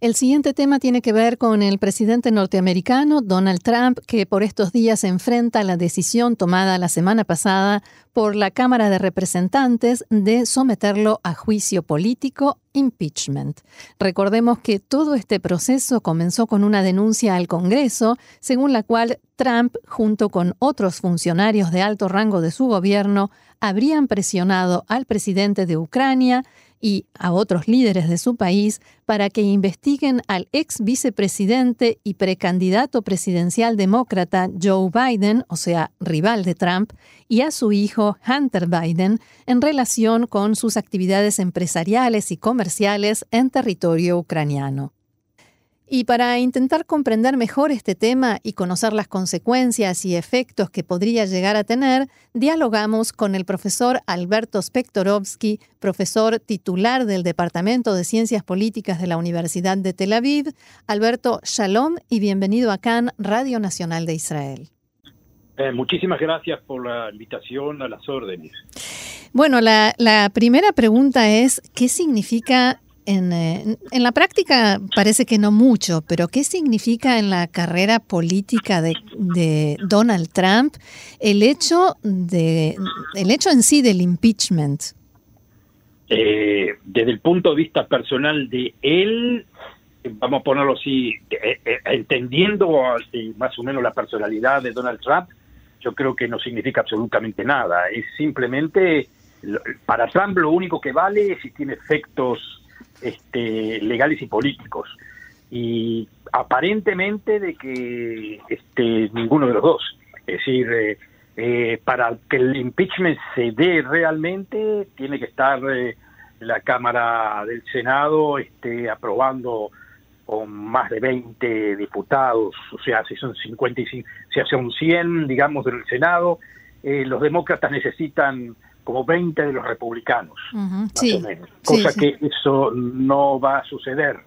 El siguiente tema tiene que ver con el presidente norteamericano Donald Trump, que por estos días enfrenta la decisión tomada la semana pasada por la Cámara de Representantes de someterlo a juicio político, impeachment. Recordemos que todo este proceso comenzó con una denuncia al Congreso, según la cual Trump, junto con otros funcionarios de alto rango de su gobierno, habrían presionado al presidente de Ucrania y a otros líderes de su país para que investiguen al ex vicepresidente y precandidato presidencial demócrata Joe Biden, o sea, rival de Trump, y a su hijo Hunter Biden en relación con sus actividades empresariales y comerciales en territorio ucraniano. Y para intentar comprender mejor este tema y conocer las consecuencias y efectos que podría llegar a tener, dialogamos con el profesor Alberto Spektorovsky, profesor titular del Departamento de Ciencias Políticas de la Universidad de Tel Aviv. Alberto, shalom y bienvenido a CAN, Radio Nacional de Israel. Eh, muchísimas gracias por la invitación a las órdenes. Bueno, la, la primera pregunta es, ¿qué significa eh, en, la práctica parece que no mucho, pero ¿qué significa en la carrera política de, Donald Trump el hecho de el hecho en sí del impeachment? Eh, desde el punto de vista personal de él, vamos a ponerlo así, eh, entendiendo más o menos la personalidad de Donald Trump, yo creo que no significa absolutamente nada. Es simplemente para Trump lo único que vale es si tiene efectos este, legales y políticos. Y aparentemente de que este, ninguno de los dos. Es decir, eh, eh, para que el impeachment se dé realmente, tiene que estar eh, la Cámara del Senado este, aprobando con más de 20 diputados, o sea, si son 55, si son 100, digamos, del Senado, los demócratas necesitan como 20 de los republicanos, más o menos. Cosa que eso no va a suceder.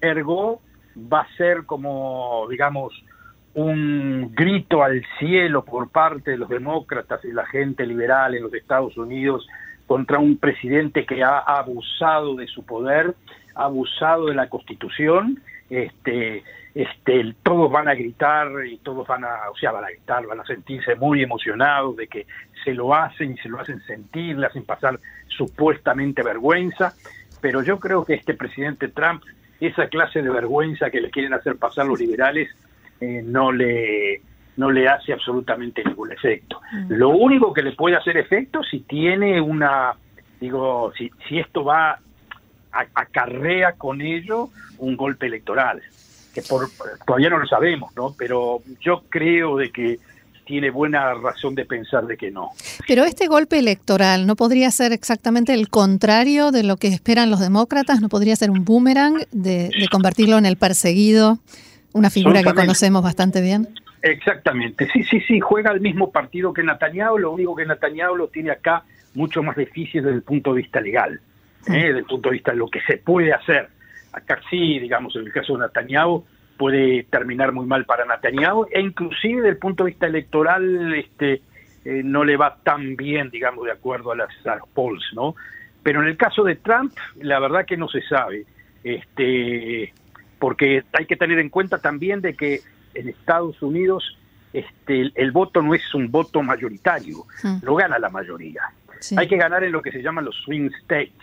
Ergo, va a ser como, digamos, un grito al cielo por parte de los demócratas y la gente liberal en los Estados Unidos contra un presidente que ha abusado de su poder, ha abusado de la Constitución, este, este, todos van a gritar y todos van a, o sea, van a gritar, van a sentirse muy emocionados de que se lo hacen y se lo hacen sentir, le hacen pasar supuestamente vergüenza, pero yo creo que este presidente Trump, esa clase de vergüenza que le quieren hacer pasar los liberales, eh, no le no le hace absolutamente ningún efecto. Mm. Lo único que le puede hacer efecto si tiene una, digo, si, si esto va a, acarrea con ello un golpe electoral que por, todavía no lo sabemos, ¿no? Pero yo creo de que tiene buena razón de pensar de que no. Pero este golpe electoral no podría ser exactamente el contrario de lo que esperan los demócratas, no podría ser un boomerang de, convertirlo en el perseguido, una figura que conocemos bastante bien. Exactamente, sí, sí, sí, juega el mismo partido que Netanyahu, lo único que Netanyahu lo tiene acá mucho más difícil desde el punto de vista legal, ¿eh? desde el punto de vista de lo que se puede hacer acá sí, digamos, en el caso de Netanyahu, puede terminar muy mal para Netanyahu, e inclusive desde el punto de vista electoral este, eh, no le va tan bien, digamos, de acuerdo a, las, los polls, ¿no? Pero en el caso de Trump, la verdad que no se sabe, este, porque hay que tener en cuenta también de que en Estados Unidos este, el, voto no es un voto mayoritario, lo gana la mayoría. Hay que ganar en lo que se llaman los swing states,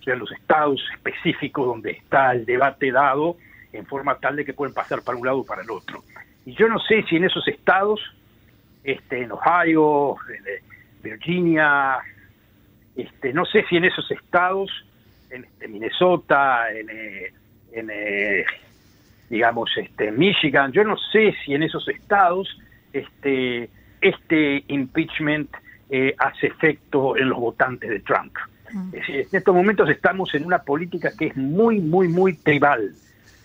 o sea, los estados específicos donde está el debate dado en forma tal de que pueden pasar para un lado o para el otro. Y yo no sé si en esos estados, este, en Ohio, en eh, Virginia, este, no sé si en esos estados, en este, Minnesota, en, eh, en eh, digamos, este, Michigan, yo no sé si en esos estados este, este impeachment hace efecto en los votantes de Trump en estos momentos estamos en una política que es muy, muy, muy tribal.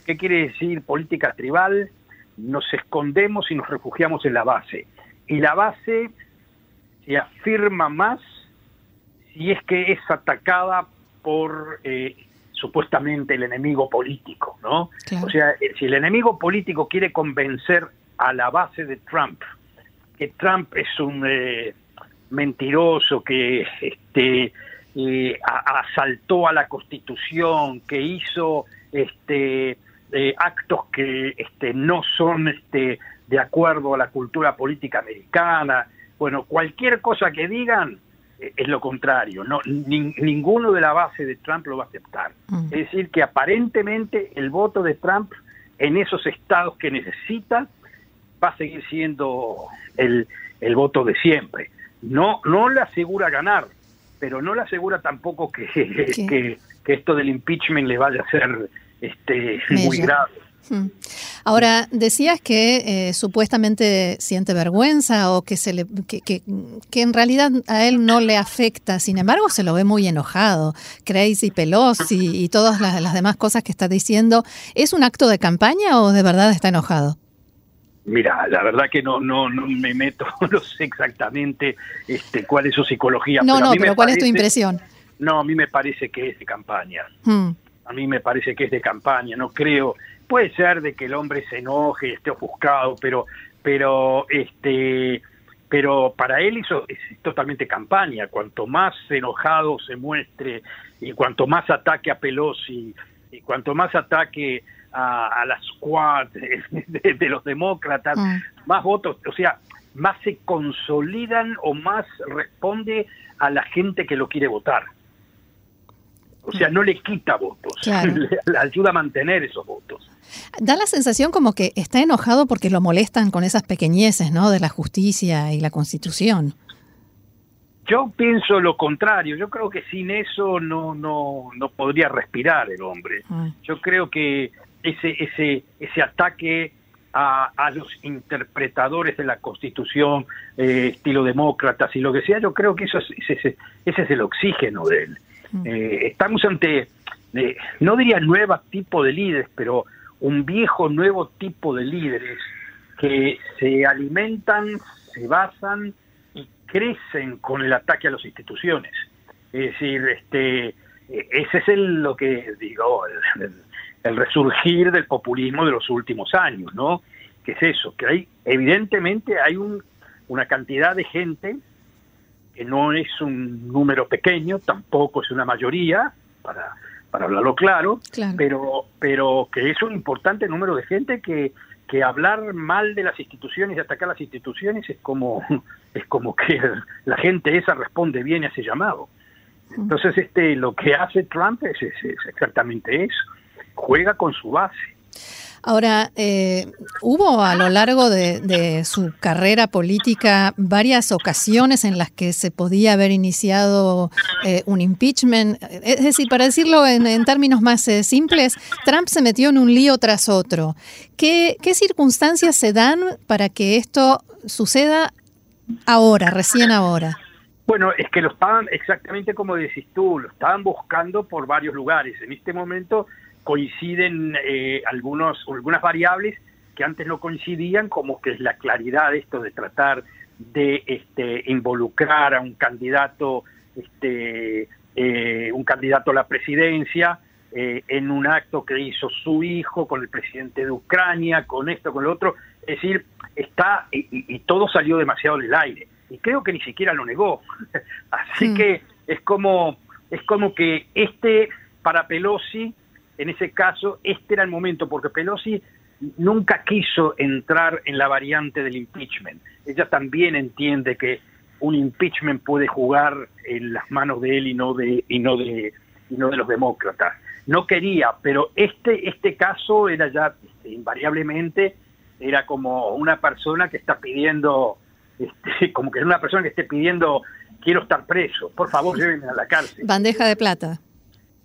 ¿Qué quiere decir política tribal? Nos escondemos y nos refugiamos en la base. Y la base se afirma más si es que es atacada por eh, supuestamente el enemigo político, ¿no? O sea, eh, si el enemigo político quiere convencer a la base de Trump, que Trump es un eh, mentiroso que este, eh, asaltó a la Constitución, que hizo este, eh, actos que este, no son este, de acuerdo a la cultura política americana. Bueno, cualquier cosa que digan es lo contrario. No, ninguno de la base de Trump lo va a aceptar. Mm. Es decir, que aparentemente el voto de Trump en esos estados que necesita va a seguir siendo el, el voto de siempre. No, no le asegura ganar, pero no le asegura tampoco que, que, que, esto del impeachment le vaya a ser este, muy grave. Hmm. Ahora, decías que eh, supuestamente siente vergüenza o que, se le, que, que, en realidad a él no le afecta, sin embargo se lo ve muy enojado. Crazy Pelosi y todas las, las demás cosas que está diciendo. ¿Es un acto de campaña o de verdad está enojado? Mira, la verdad que no no no me meto, no sé exactamente este, cuál es su psicología. No, no, pero ¿cuál es tu impresión? No, a mí me parece que es de campaña. Hmm. A mí me parece que es de campaña. No creo. Puede ser de que el hombre se enoje, esté ofuscado, pero, pero, este, pero para él eso es totalmente campaña. Cuanto más enojado se muestre y cuanto más ataque a Pelosi y cuanto más ataque a, a la squad de, los demócratas, mm. más votos, o sea, más se consolidan o más responde a la gente que lo quiere votar. O sea, no le quita votos, le, ayuda a mantener esos votos. Da la sensación como que está enojado porque lo molestan con esas pequeñeces, ¿no? De la justicia y la constitución. Yo pienso lo contrario. Yo creo que sin eso no no no podría respirar el hombre. Mm. Yo creo que ese, ese, ese ataque a, a, los interpretadores de la Constitución, eh, estilo demócratas y lo que sea, yo creo que eso es, ese, ese es el oxígeno de él. Mm. Eh, estamos ante, eh, no diría nuevo tipo de líderes, pero un viejo nuevo tipo de líderes que se alimentan, se basan y crecen con el ataque a las instituciones. Es decir, este, ese es el, lo que digo, el, el resurgir del populismo de los últimos años, ¿no? ¿Qué es eso? Que hay, evidentemente hay un, una cantidad de gente que no es un número pequeño, tampoco es una mayoría, para, para hablarlo claro, pero pero que es un importante número de gente que, que hablar mal de las instituciones y atacar las instituciones es como es como que la gente esa responde bien a ese llamado. Entonces este lo que hace Trump es exactamente eso juega con su base. Ahora, eh, hubo a lo largo de, su carrera política varias ocasiones en las que se podía haber iniciado eh, un impeachment. Es decir, para decirlo en, términos más eh, simples, Trump se metió en un lío tras otro. ¿Qué, ¿Qué circunstancias se dan para que esto suceda ahora, recién ahora? Bueno, es que lo estaban, exactamente como decís tú, lo estaban buscando por varios lugares. En este momento coinciden eh, algunos, algunas variables que antes no coincidían, como que es la claridad de esto de tratar de este, involucrar a un candidato, este, eh, un candidato a la presidencia, eh, en un acto que hizo su hijo con el presidente de Ucrania, con esto, con lo otro. Es decir, está y, y todo salió demasiado del aire. Y creo que ni siquiera lo negó. Así mm. que es como, es como que este para Pelosi en ese caso este era el momento, porque Pelosi nunca quiso entrar en la variante del impeachment. Ella también entiende que un impeachment puede jugar en las manos de él y no de y no de y no de los demócratas. No quería, pero este este caso era ya este, invariablemente era como una persona que está pidiendo este, como que es una persona que esté pidiendo quiero estar preso, por favor llévenme a la cárcel. Bandeja de plata.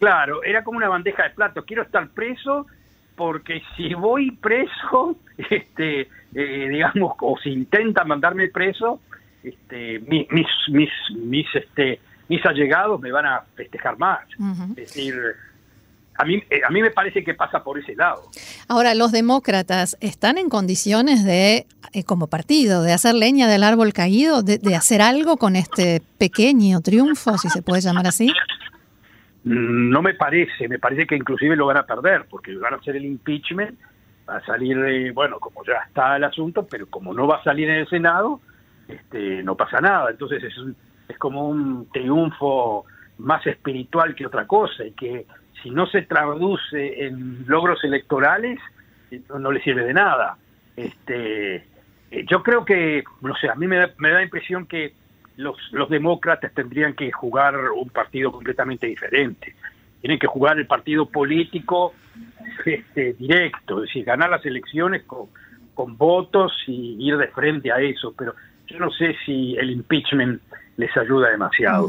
Claro, era como una bandeja de platos. Quiero estar preso porque si voy preso, este, eh, digamos, o si intentan mandarme preso, este, mis, mis, mis, este, mis allegados me van a festejar más. Es decir, a mí, eh, a mí me parece que pasa por ese lado. Ahora, los demócratas están en condiciones de, eh, como partido, de hacer leña del árbol caído, de, de hacer algo con este pequeño triunfo, si se puede llamar así. No me parece, me parece que inclusive lo van a perder, porque van a hacer el impeachment va a salir, bueno, como ya está el asunto, pero como no va a salir en el Senado, este, no pasa nada. Entonces es, es como un triunfo más espiritual que otra cosa y que si no se traduce en logros electorales, no, le sirve de nada. Este, eh, yo creo que, no sé, a mí me da, me da la impresión que los, los demócratas tendrían que jugar un partido completamente diferente. Tienen que jugar el partido político este, directo, es decir, ganar las elecciones con, votos y ir de frente a eso. Pero yo no sé si el impeachment les ayuda demasiado.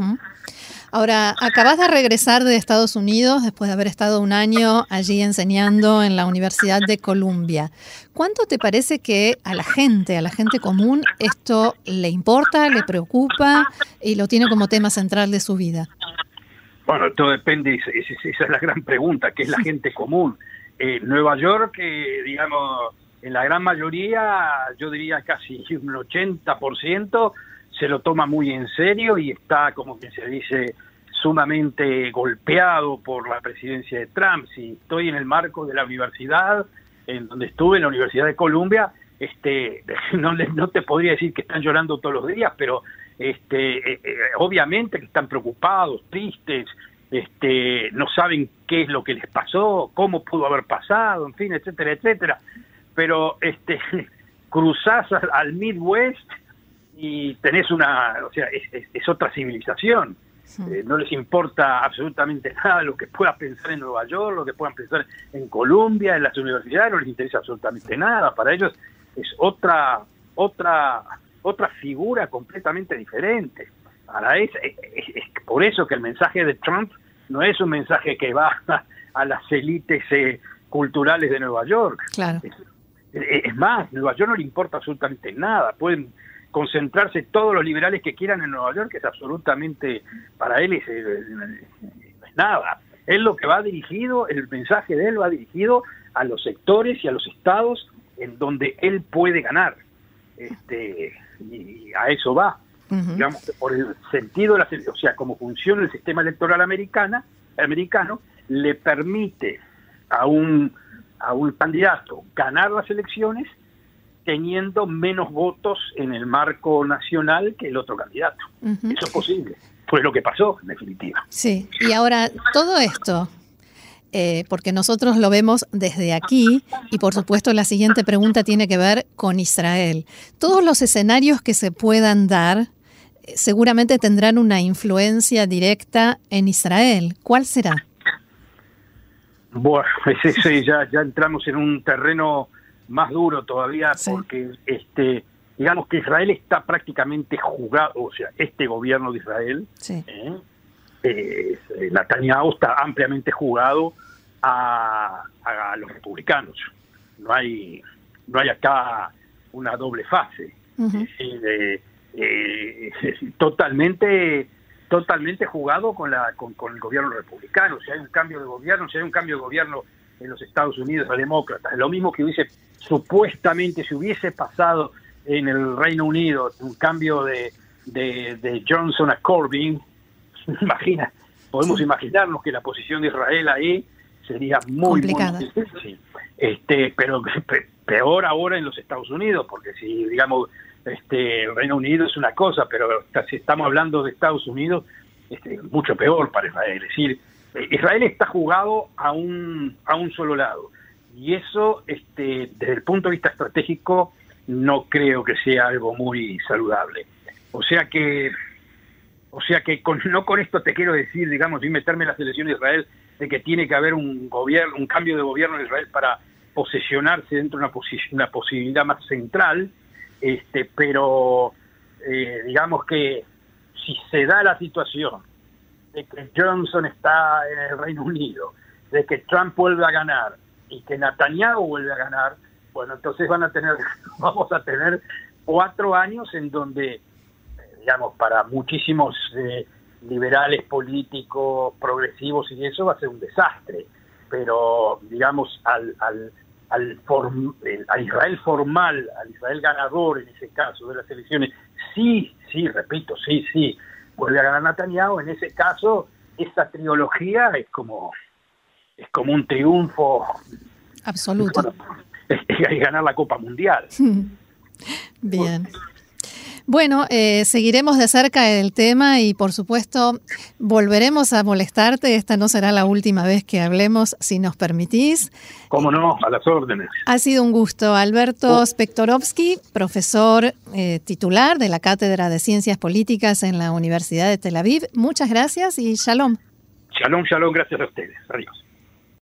Ahora, acabas de regresar de Estados Unidos después de haber estado un año allí enseñando en la Universidad de Columbia. ¿Cuánto te parece que a la gente, a la gente común, esto le importa, le preocupa y lo tiene como tema central de su vida? Bueno, todo depende, esa es la gran pregunta, ¿qué es la gente común? Eh, Nueva York, eh, digamos, en la gran mayoría, yo diría casi un 80%, se lo toma muy en serio y está, como que se dice, sumamente golpeado por la presidencia de Trump. Si estoy en el marco de la universidad, en donde estuve, en la Universidad de Columbia, este, no, no te podría decir que están llorando todos los días, pero este, eh, eh, obviamente que están preocupados, tristes, este, no saben qué es lo que les pasó, cómo pudo haber pasado, en fin, etcétera, etcétera. Pero este, cruzás al Midwest y tenés una, o sea, es, otra civilización. Eh, no les importa absolutamente nada lo que pueda pensar en Nueva York, lo que puedan pensar en Colombia, en las universidades, no les interesa absolutamente nada. Para ellos es otra, otra, otra figura completamente diferente. Para es, es, por eso que el mensaje de Trump no es un mensaje que va a, las élites eh, culturales de Nueva York. Claro. Es, es, más, Nueva York no le importa absolutamente nada. Pueden concentrarse todos los liberales que quieran en Nueva York, que es absolutamente, para él es, nada. Él lo que va dirigido, el mensaje de él va dirigido a los sectores y a los estados en donde él puede ganar. Este, y a eso va. Digamos por el sentido de la, o sea, como funciona el sistema electoral americana, americano, le permite a un, a un candidato ganar las elecciones teniendo menos votos en el marco nacional que el otro candidato. Eso es posible. Fue lo que pasó, en definitiva. Sí, y ahora todo esto, eh, porque nosotros lo vemos desde aquí, y por supuesto la siguiente pregunta tiene que ver con Israel. Todos los escenarios que se puedan dar eh, seguramente tendrán una influencia directa en Israel. ¿Cuál será? Bueno, ese, ya, ya entramos en un terreno más duro todavía porque este digamos que Israel está prácticamente jugado, o sea, este gobierno de Israel, ¿eh? eh, Netanyahu está ampliamente jugado a, a, los republicanos. No hay no hay acá una doble fase. eh, totalmente totalmente jugado con la con, con, el gobierno republicano. Si hay un cambio de gobierno, si hay un cambio de gobierno en los Estados Unidos a demócratas, lo mismo que hubiese supuestamente si hubiese pasado en el Reino Unido un cambio de, de, Johnson a Corbyn, imagina, podemos imaginarnos que la posición de Israel ahí sería muy complicada. este, pero peor ahora en los Estados Unidos, porque si digamos este, el Reino Unido es una cosa, pero si estamos hablando de Estados Unidos, este, mucho peor para Israel. Es decir, Israel está jugado a un, a un solo lado y eso, este, desde el punto de vista estratégico, no creo que sea algo muy saludable. O sea que, o sea que con, no con esto te quiero decir, digamos, sin meterme en la selección de Israel, de que tiene que haber un gobierno, un cambio de gobierno en Israel para posesionarse dentro de una, una posibilidad más central, este, pero eh, digamos que si se da la situación de que Johnson está en el Reino Unido, de que Trump vuelve a ganar, y que Netanyahu vuelve a ganar, bueno, entonces van a tener, vamos a tener cuatro años en donde, eh, digamos, para muchísimos eh, liberales políticos, progresivos y eso va a ser un desastre. Pero, digamos, al, al, al, al Israel formal, al Israel ganador en ese caso de las elecciones, sí, sí, repito, sí, sí, vuelve a ganar Netanyahu, en ese caso, esa trilogía es como es como un triunfo absoluto. es ganar la Copa Mundial. Bien. Bueno, eh, seguiremos de cerca el tema y por supuesto volveremos a molestarte. Esta no será la última vez que hablemos, si nos permitís. Cómo no, a las órdenes. Ha sido un gusto. Alberto Spektorovsky, profesor eh, titular de la Cátedra de Ciencias Políticas en la Universidad de Tel Aviv. Muchas gracias y shalom. Shalom, shalom, gracias a ustedes. Adiós.